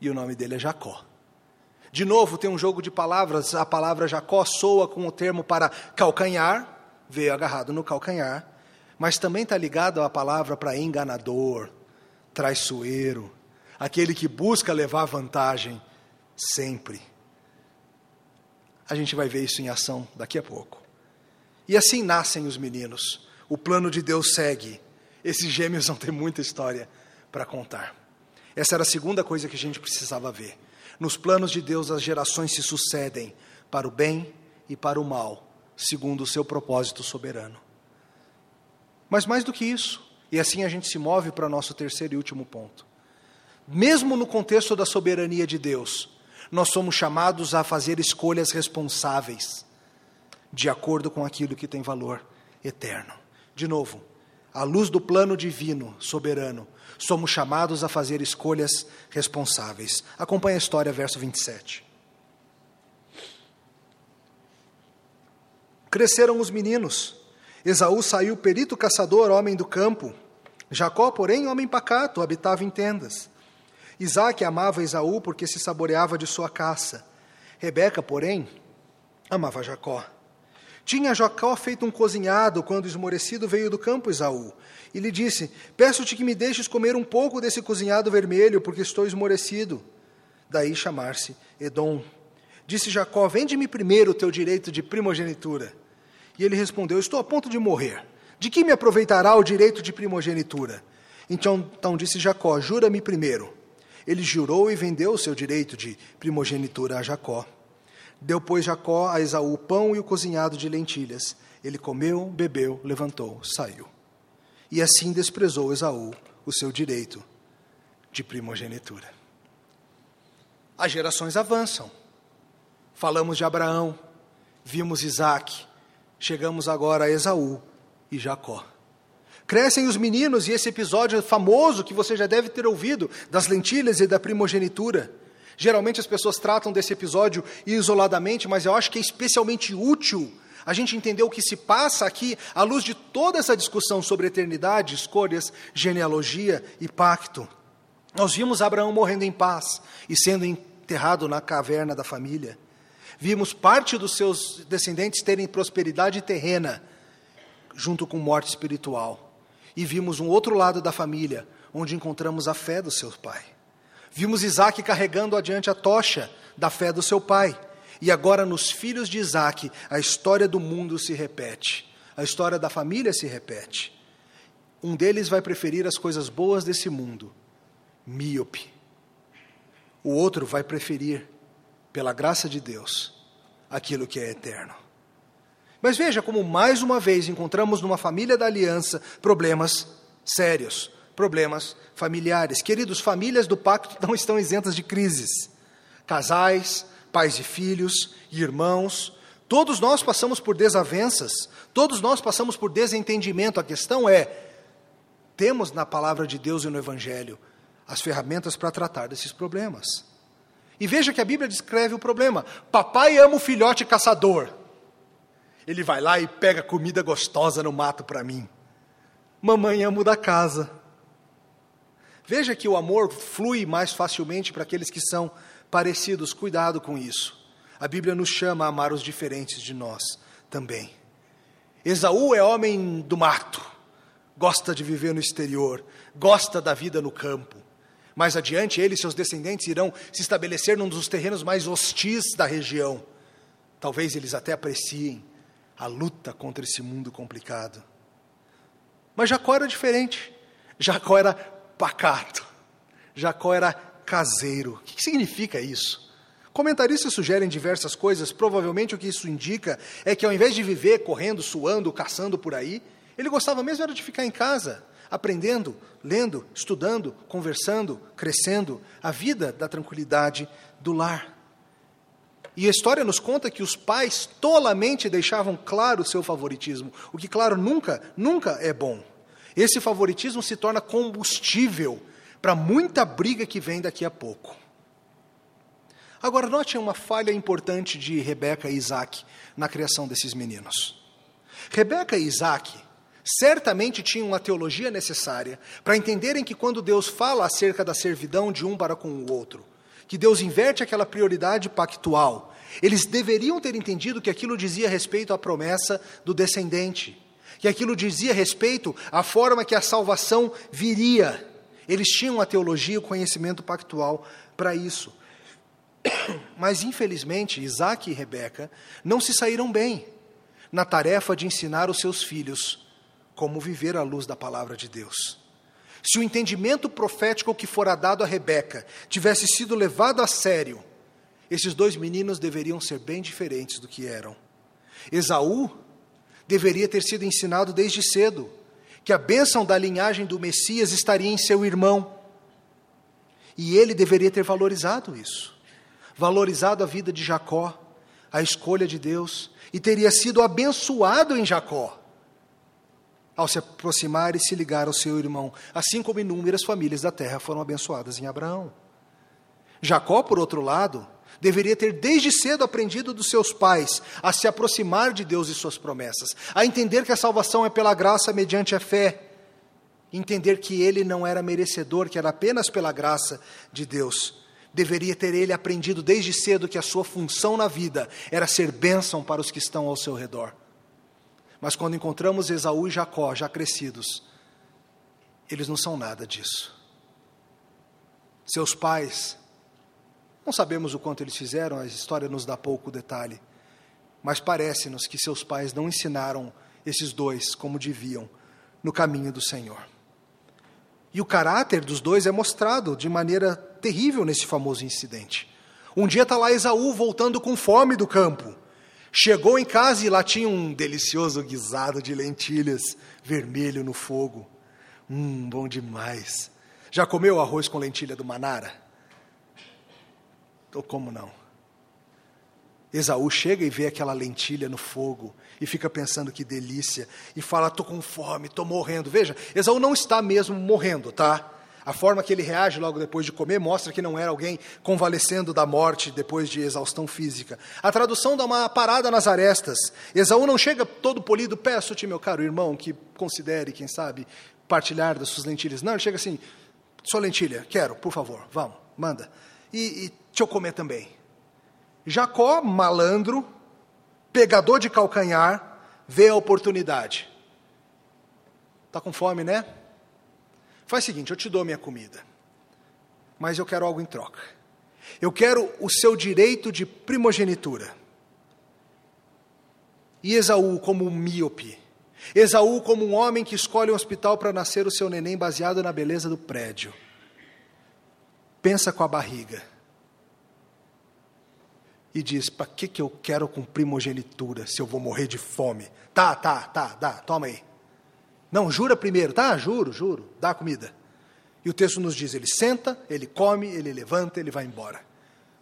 E o nome dele é Jacó. De novo, tem um jogo de palavras. A palavra Jacó soa com o termo para calcanhar, veio agarrado no calcanhar, mas também está ligado à palavra para enganador, traiçoeiro, aquele que busca levar vantagem sempre. A gente vai ver isso em ação daqui a pouco. E assim nascem os meninos. O plano de Deus segue. Esses gêmeos vão ter muita história para contar. Essa era a segunda coisa que a gente precisava ver. Nos planos de Deus, as gerações se sucedem para o bem e para o mal, segundo o seu propósito soberano. Mas mais do que isso, e assim a gente se move para o nosso terceiro e último ponto. Mesmo no contexto da soberania de Deus, nós somos chamados a fazer escolhas responsáveis, de acordo com aquilo que tem valor eterno. De novo, à luz do plano divino, soberano, somos chamados a fazer escolhas responsáveis. Acompanhe a história, verso 27. Cresceram os meninos. Esaú saiu perito caçador, homem do campo. Jacó, porém, homem pacato, habitava em tendas. Isaac amava Esaú porque se saboreava de sua caça. Rebeca, porém, amava Jacó. Tinha Jacó feito um cozinhado quando esmorecido veio do campo Esaú e lhe disse: Peço-te que me deixes comer um pouco desse cozinhado vermelho, porque estou esmorecido. Daí chamar-se Edom. Disse Jacó: Vende-me primeiro o teu direito de primogenitura. E ele respondeu: Estou a ponto de morrer. De que me aproveitará o direito de primogenitura? Então, então disse Jacó: Jura-me primeiro. Ele jurou e vendeu o seu direito de primogenitura a Jacó. Deu, pois, Jacó a Esaú o pão e o cozinhado de lentilhas. Ele comeu, bebeu, levantou, saiu. E assim desprezou Esaú o seu direito de primogenitura. As gerações avançam. Falamos de Abraão, vimos Isaac, chegamos agora a Esaú e Jacó. Crescem os meninos e esse episódio famoso que você já deve ter ouvido das lentilhas e da primogenitura. Geralmente as pessoas tratam desse episódio isoladamente, mas eu acho que é especialmente útil a gente entender o que se passa aqui à luz de toda essa discussão sobre eternidade, escolhas, genealogia e pacto. Nós vimos Abraão morrendo em paz e sendo enterrado na caverna da família. Vimos parte dos seus descendentes terem prosperidade terrena, junto com morte espiritual. E vimos um outro lado da família, onde encontramos a fé do seu pai. Vimos Isaac carregando adiante a tocha da fé do seu pai. E agora, nos filhos de Isaac, a história do mundo se repete, a história da família se repete. Um deles vai preferir as coisas boas desse mundo, míope. O outro vai preferir, pela graça de Deus, aquilo que é eterno. Mas veja como mais uma vez encontramos numa família da aliança problemas sérios, problemas familiares. Queridos, famílias do pacto não estão isentas de crises. Casais, pais e filhos, irmãos, todos nós passamos por desavenças, todos nós passamos por desentendimento. A questão é: temos na palavra de Deus e no Evangelho as ferramentas para tratar desses problemas. E veja que a Bíblia descreve o problema: papai ama o filhote caçador. Ele vai lá e pega comida gostosa no mato para mim. Mamãe ama o da casa. Veja que o amor flui mais facilmente para aqueles que são parecidos, cuidado com isso. A Bíblia nos chama a amar os diferentes de nós também. Esaú é homem do mato, gosta de viver no exterior, gosta da vida no campo. Mais adiante, ele e seus descendentes irão se estabelecer num dos terrenos mais hostis da região. Talvez eles até apreciem a luta contra esse mundo complicado. Mas Jacó era diferente. Jacó era pacato. Jacó era caseiro. O que significa isso? Comentaristas sugerem diversas coisas, provavelmente o que isso indica é que ao invés de viver correndo, suando, caçando por aí, ele gostava mesmo era de ficar em casa, aprendendo, lendo, estudando, conversando, crescendo, a vida da tranquilidade do lar. E a história nos conta que os pais tolamente deixavam claro o seu favoritismo, o que, claro, nunca, nunca é bom. Esse favoritismo se torna combustível para muita briga que vem daqui a pouco. Agora, note uma falha importante de Rebeca e Isaac na criação desses meninos. Rebeca e Isaac certamente tinham a teologia necessária para entenderem que quando Deus fala acerca da servidão de um para com o outro, que Deus inverte aquela prioridade pactual, eles deveriam ter entendido que aquilo dizia respeito à promessa do descendente, que aquilo dizia respeito à forma que a salvação viria. Eles tinham a teologia o conhecimento pactual para isso. Mas, infelizmente, Isaac e Rebeca não se saíram bem na tarefa de ensinar os seus filhos como viver à luz da palavra de Deus. Se o entendimento profético que fora dado a Rebeca tivesse sido levado a sério, esses dois meninos deveriam ser bem diferentes do que eram. Esaú deveria ter sido ensinado desde cedo que a bênção da linhagem do Messias estaria em seu irmão. E ele deveria ter valorizado isso, valorizado a vida de Jacó, a escolha de Deus, e teria sido abençoado em Jacó, ao se aproximar e se ligar ao seu irmão, assim como inúmeras famílias da terra foram abençoadas em Abraão. Jacó, por outro lado, deveria ter desde cedo aprendido dos seus pais a se aproximar de Deus e suas promessas, a entender que a salvação é pela graça mediante a fé, entender que ele não era merecedor, que era apenas pela graça de Deus. Deveria ter ele aprendido desde cedo que a sua função na vida era ser bênção para os que estão ao seu redor. Mas quando encontramos Esaú e Jacó, já crescidos, eles não são nada disso. Seus pais não sabemos o quanto eles fizeram, a história nos dá pouco detalhe. Mas parece-nos que seus pais não ensinaram esses dois como deviam no caminho do Senhor. E o caráter dos dois é mostrado de maneira terrível nesse famoso incidente. Um dia está lá Esaú voltando com fome do campo. Chegou em casa e lá tinha um delicioso guisado de lentilhas vermelho no fogo. Hum, bom demais. Já comeu arroz com lentilha do Manara? Ou como não? Esaú chega e vê aquela lentilha no fogo e fica pensando que delícia e fala: "Tô com fome, tô morrendo". Veja, Esaú não está mesmo morrendo, tá? A forma que ele reage logo depois de comer mostra que não era alguém convalescendo da morte depois de exaustão física. A tradução dá uma parada nas arestas. Esaú não chega todo polido, peço-te, meu caro irmão, que considere, quem sabe, partilhar das suas lentilhas. Não, ele chega assim, sua lentilha, quero, por favor, vamos, manda. E, e deixa eu comer também. Jacó, malandro, pegador de calcanhar, vê a oportunidade. Está com fome, né? Faz o seguinte: eu te dou minha comida, mas eu quero algo em troca. Eu quero o seu direito de primogenitura. E Esaú, como um míope, Esaú, como um homem que escolhe um hospital para nascer o seu neném baseado na beleza do prédio, pensa com a barriga e diz: Para que, que eu quero com primogenitura se eu vou morrer de fome? Tá, tá, tá, dá, toma aí. Não, jura primeiro. Tá, juro, juro. Dá comida. E o texto nos diz: ele senta, ele come, ele levanta, ele vai embora.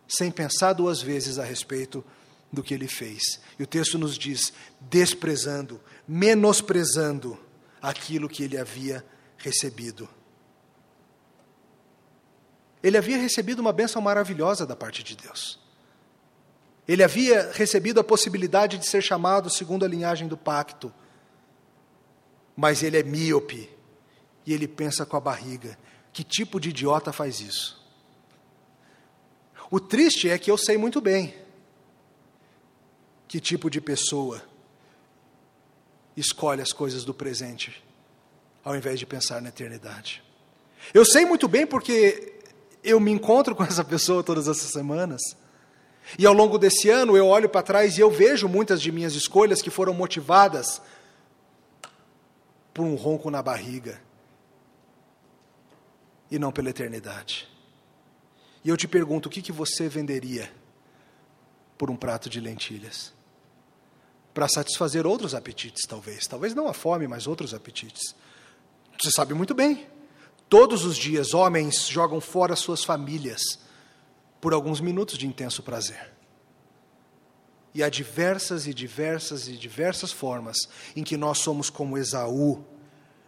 Sem pensar duas vezes a respeito do que ele fez. E o texto nos diz: desprezando, menosprezando aquilo que ele havia recebido. Ele havia recebido uma bênção maravilhosa da parte de Deus. Ele havia recebido a possibilidade de ser chamado segundo a linhagem do pacto mas ele é míope e ele pensa com a barriga. Que tipo de idiota faz isso? O triste é que eu sei muito bem que tipo de pessoa escolhe as coisas do presente ao invés de pensar na eternidade. Eu sei muito bem porque eu me encontro com essa pessoa todas essas semanas. E ao longo desse ano eu olho para trás e eu vejo muitas de minhas escolhas que foram motivadas por um ronco na barriga e não pela eternidade. E eu te pergunto: o que, que você venderia por um prato de lentilhas? Para satisfazer outros apetites, talvez. Talvez não a fome, mas outros apetites. Você sabe muito bem. Todos os dias, homens jogam fora suas famílias por alguns minutos de intenso prazer. E há diversas e diversas e diversas formas em que nós somos como Esaú.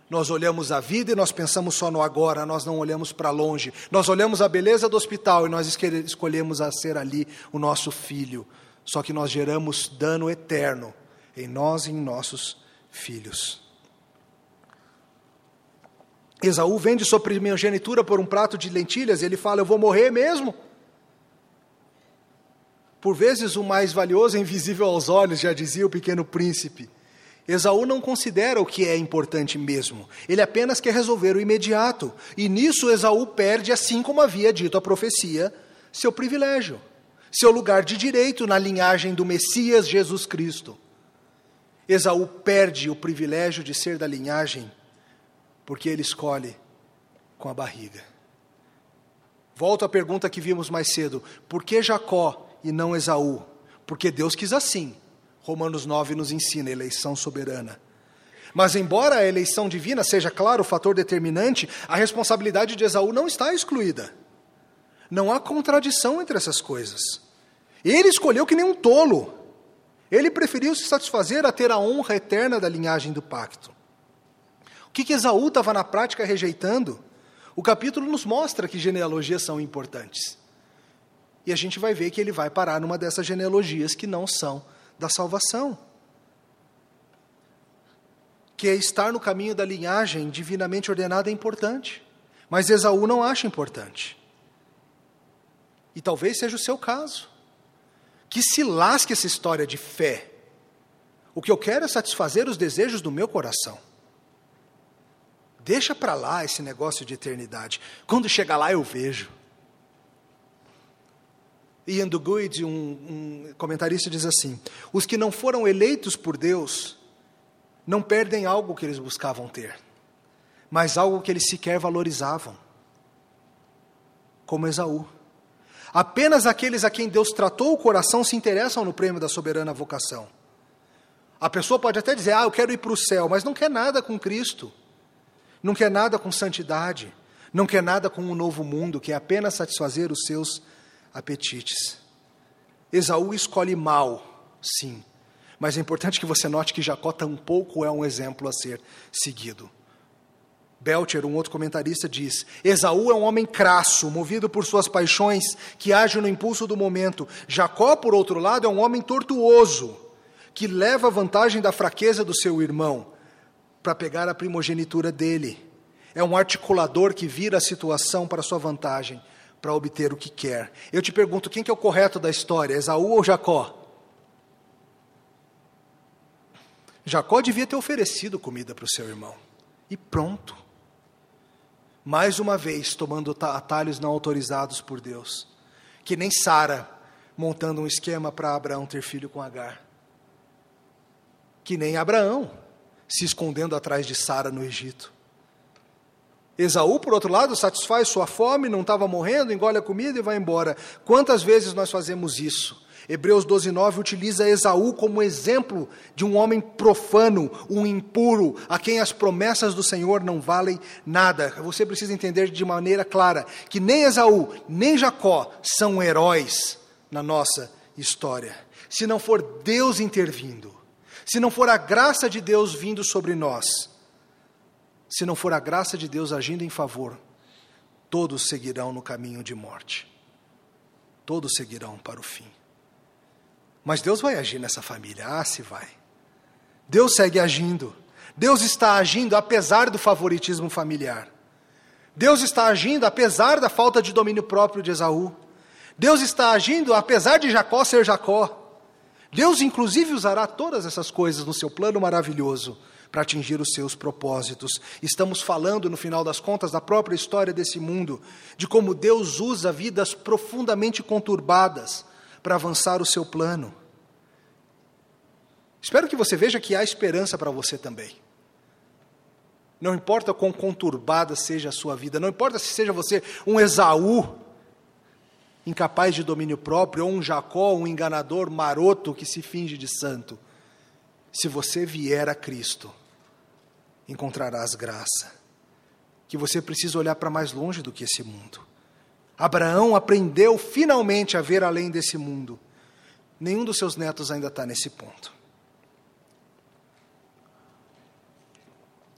Nós olhamos a vida e nós pensamos só no agora, nós não olhamos para longe. Nós olhamos a beleza do hospital e nós escolhemos a ser ali o nosso filho. Só que nós geramos dano eterno em nós e em nossos filhos. Esaú vende sua primogenitura por um prato de lentilhas e ele fala: Eu vou morrer mesmo. Por vezes o mais valioso é invisível aos olhos, já dizia o pequeno príncipe. Esaú não considera o que é importante mesmo, ele apenas quer resolver o imediato. E nisso Esaú perde, assim como havia dito a profecia, seu privilégio, seu lugar de direito na linhagem do Messias Jesus Cristo. Esaú perde o privilégio de ser da linhagem, porque ele escolhe com a barriga. Volto à pergunta que vimos mais cedo: por que Jacó e não Esaú, porque Deus quis assim. Romanos 9 nos ensina eleição soberana. Mas, embora a eleição divina seja, claro, o fator determinante, a responsabilidade de Esaú não está excluída. Não há contradição entre essas coisas. Ele escolheu que nem um tolo. Ele preferiu se satisfazer a ter a honra eterna da linhagem do pacto. O que, que Esaú estava na prática rejeitando? O capítulo nos mostra que genealogias são importantes. E a gente vai ver que ele vai parar numa dessas genealogias que não são da salvação. Que é estar no caminho da linhagem divinamente ordenada é importante. Mas Esaú não acha importante. E talvez seja o seu caso. Que se lasque essa história de fé. O que eu quero é satisfazer os desejos do meu coração. Deixa para lá esse negócio de eternidade. Quando chegar lá eu vejo. Ian Duguid, um, um comentarista, diz assim: os que não foram eleitos por Deus não perdem algo que eles buscavam ter, mas algo que eles sequer valorizavam, como Esaú. Apenas aqueles a quem Deus tratou o coração se interessam no prêmio da soberana vocação. A pessoa pode até dizer, ah, eu quero ir para o céu, mas não quer nada com Cristo, não quer nada com santidade, não quer nada com um novo mundo, quer apenas satisfazer os seus apetites. Esaú escolhe mal, sim, mas é importante que você note que Jacó tampouco é um exemplo a ser seguido. Belcher, um outro comentarista, diz: Esaú é um homem crasso, movido por suas paixões, que age no impulso do momento. Jacó, por outro lado, é um homem tortuoso, que leva vantagem da fraqueza do seu irmão para pegar a primogenitura dele. É um articulador que vira a situação para sua vantagem, para obter o que quer. Eu te pergunto, quem que é o correto da história, Esaú ou Jacó? Jacó devia ter oferecido comida para o seu irmão. E pronto. Mais uma vez, tomando atalhos não autorizados por Deus. Que nem Sara, montando um esquema para Abraão ter filho com Agar. Que nem Abraão, se escondendo atrás de Sara no Egito. Esaú, por outro lado, satisfaz sua fome, não estava morrendo, engole a comida e vai embora. Quantas vezes nós fazemos isso? Hebreus 12, 9 utiliza Esaú como exemplo de um homem profano, um impuro, a quem as promessas do Senhor não valem nada. Você precisa entender de maneira clara que nem Esaú, nem Jacó são heróis na nossa história. Se não for Deus intervindo, se não for a graça de Deus vindo sobre nós, se não for a graça de Deus agindo em favor, todos seguirão no caminho de morte. Todos seguirão para o fim. Mas Deus vai agir nessa família. Ah, se vai. Deus segue agindo. Deus está agindo apesar do favoritismo familiar. Deus está agindo apesar da falta de domínio próprio de Esaú. Deus está agindo apesar de Jacó ser Jacó. Deus, inclusive, usará todas essas coisas no seu plano maravilhoso para atingir os seus propósitos. Estamos falando, no final das contas, da própria história desse mundo, de como Deus usa vidas profundamente conturbadas para avançar o seu plano. Espero que você veja que há esperança para você também. Não importa quão conturbada seja a sua vida, não importa se seja você um Esaú, incapaz de domínio próprio, ou um Jacó, um enganador maroto que se finge de santo. Se você vier a Cristo, encontrarás graça. Que você precisa olhar para mais longe do que esse mundo. Abraão aprendeu finalmente a ver além desse mundo. Nenhum dos seus netos ainda está nesse ponto.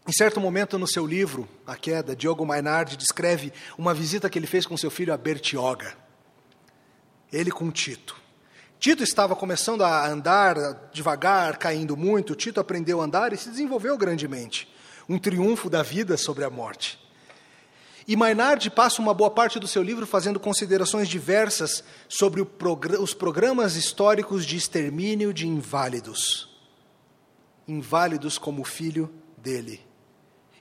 Em certo momento no seu livro, A Queda, Diogo Mainardi descreve uma visita que ele fez com seu filho a Bertioga. Ele com Tito. Tito estava começando a andar devagar, caindo muito. Tito aprendeu a andar e se desenvolveu grandemente. Um triunfo da vida sobre a morte. E Maynard passa uma boa parte do seu livro fazendo considerações diversas sobre os programas históricos de extermínio de inválidos. Inválidos como filho dele.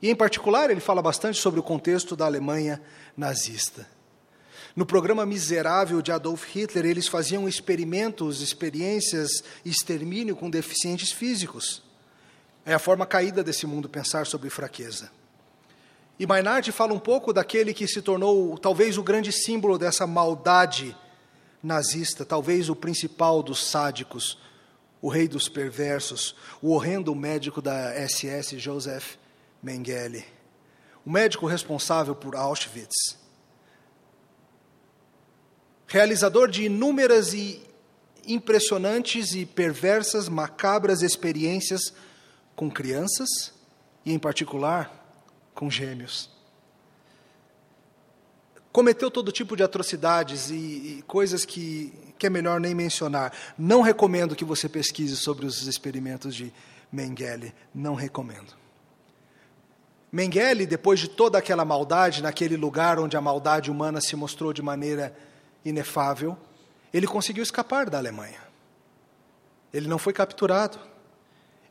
E, em particular, ele fala bastante sobre o contexto da Alemanha nazista. No programa miserável de Adolf Hitler, eles faziam experimentos, experiências, extermínio com deficientes físicos. É a forma caída desse mundo pensar sobre fraqueza. E Maynard fala um pouco daquele que se tornou talvez o grande símbolo dessa maldade nazista, talvez o principal dos sádicos, o rei dos perversos, o horrendo médico da SS, Joseph Mengele, o médico responsável por Auschwitz. Realizador de inúmeras e impressionantes e perversas, macabras experiências com crianças e, em particular, com gêmeos. Cometeu todo tipo de atrocidades e, e coisas que, que é melhor nem mencionar. Não recomendo que você pesquise sobre os experimentos de Mengele. Não recomendo. Mengele, depois de toda aquela maldade, naquele lugar onde a maldade humana se mostrou de maneira inefável, ele conseguiu escapar da Alemanha. Ele não foi capturado.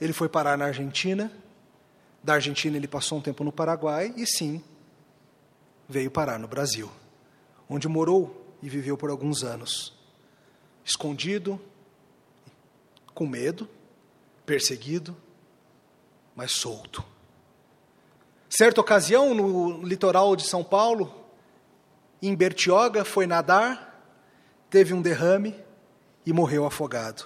Ele foi parar na Argentina da Argentina, ele passou um tempo no Paraguai e, sim, veio parar no Brasil, onde morou e viveu por alguns anos, escondido, com medo, perseguido, mas solto. Certa ocasião, no litoral de São Paulo, em Bertioga, foi nadar, teve um derrame e morreu afogado.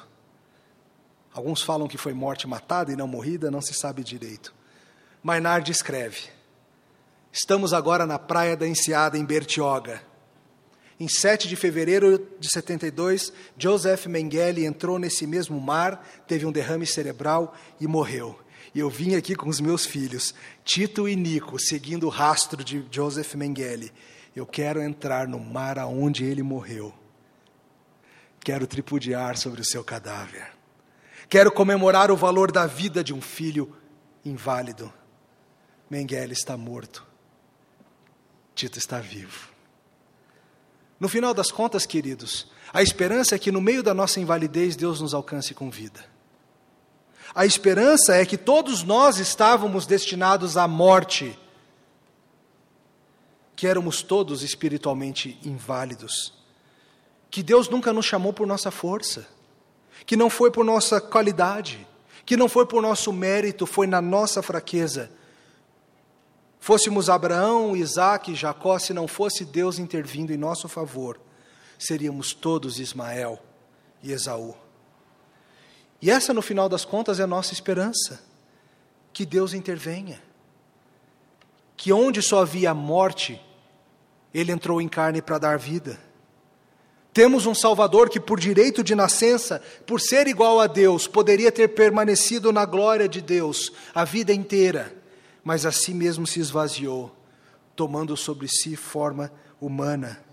Alguns falam que foi morte matada e não morrida, não se sabe direito. Maynard escreve: Estamos agora na praia da Enseada, em Bertioga. Em 7 de fevereiro de 72, Joseph Mengele entrou nesse mesmo mar, teve um derrame cerebral e morreu. E eu vim aqui com os meus filhos, Tito e Nico, seguindo o rastro de Joseph Mengele. Eu quero entrar no mar aonde ele morreu. Quero tripudiar sobre o seu cadáver. Quero comemorar o valor da vida de um filho inválido. Mengele está morto. Tito está vivo. No final das contas, queridos, a esperança é que no meio da nossa invalidez Deus nos alcance com vida. A esperança é que todos nós estávamos destinados à morte, que éramos todos espiritualmente inválidos, que Deus nunca nos chamou por nossa força, que não foi por nossa qualidade, que não foi por nosso mérito, foi na nossa fraqueza. Fôssemos Abraão, Isaac, Jacó, se não fosse Deus intervindo em nosso favor, seríamos todos Ismael e Esaú. E essa, no final das contas, é a nossa esperança: que Deus intervenha. Que onde só havia morte, Ele entrou em carne para dar vida. Temos um Salvador que, por direito de nascença, por ser igual a Deus, poderia ter permanecido na glória de Deus a vida inteira, mas a si mesmo se esvaziou, tomando sobre si forma humana.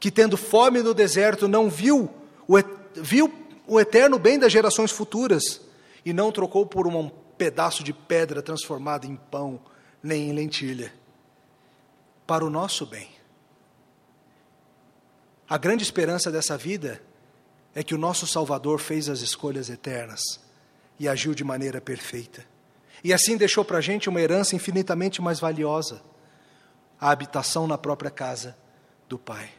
Que, tendo fome no deserto, não viu, viu o eterno bem das gerações futuras e não trocou por um pedaço de pedra transformado em pão, nem em lentilha. Para o nosso bem. A grande esperança dessa vida é que o nosso Salvador fez as escolhas eternas e agiu de maneira perfeita. E assim deixou para a gente uma herança infinitamente mais valiosa a habitação na própria casa do Pai.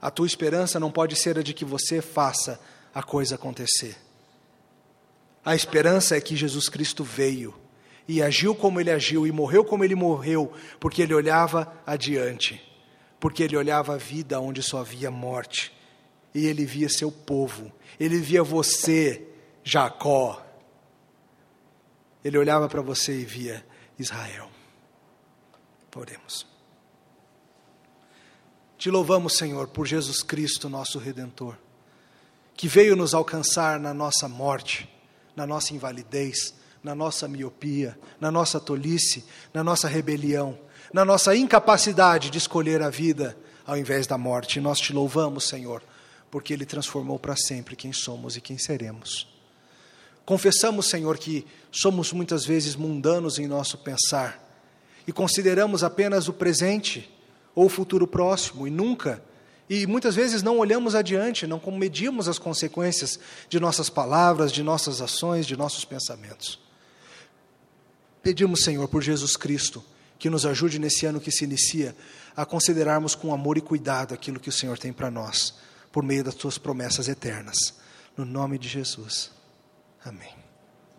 A tua esperança não pode ser a de que você faça a coisa acontecer. A esperança é que Jesus Cristo veio e agiu como ele agiu e morreu como ele morreu, porque ele olhava adiante, porque ele olhava a vida onde só havia morte, e ele via seu povo, ele via você, Jacó. Ele olhava para você e via Israel. Oremos. Te louvamos, Senhor, por Jesus Cristo, nosso redentor que veio nos alcançar na nossa morte, na nossa invalidez, na nossa miopia, na nossa tolice, na nossa rebelião, na nossa incapacidade de escolher a vida ao invés da morte. nós te louvamos, Senhor, porque Ele transformou para sempre quem somos e quem seremos. Confessamos, Senhor, que somos muitas vezes mundanos em nosso pensar e consideramos apenas o presente ou o futuro próximo e nunca e muitas vezes não olhamos adiante, não medimos as consequências de nossas palavras, de nossas ações, de nossos pensamentos. Pedimos, Senhor, por Jesus Cristo, que nos ajude nesse ano que se inicia a considerarmos com amor e cuidado aquilo que o Senhor tem para nós, por meio das suas promessas eternas. No nome de Jesus. Amém.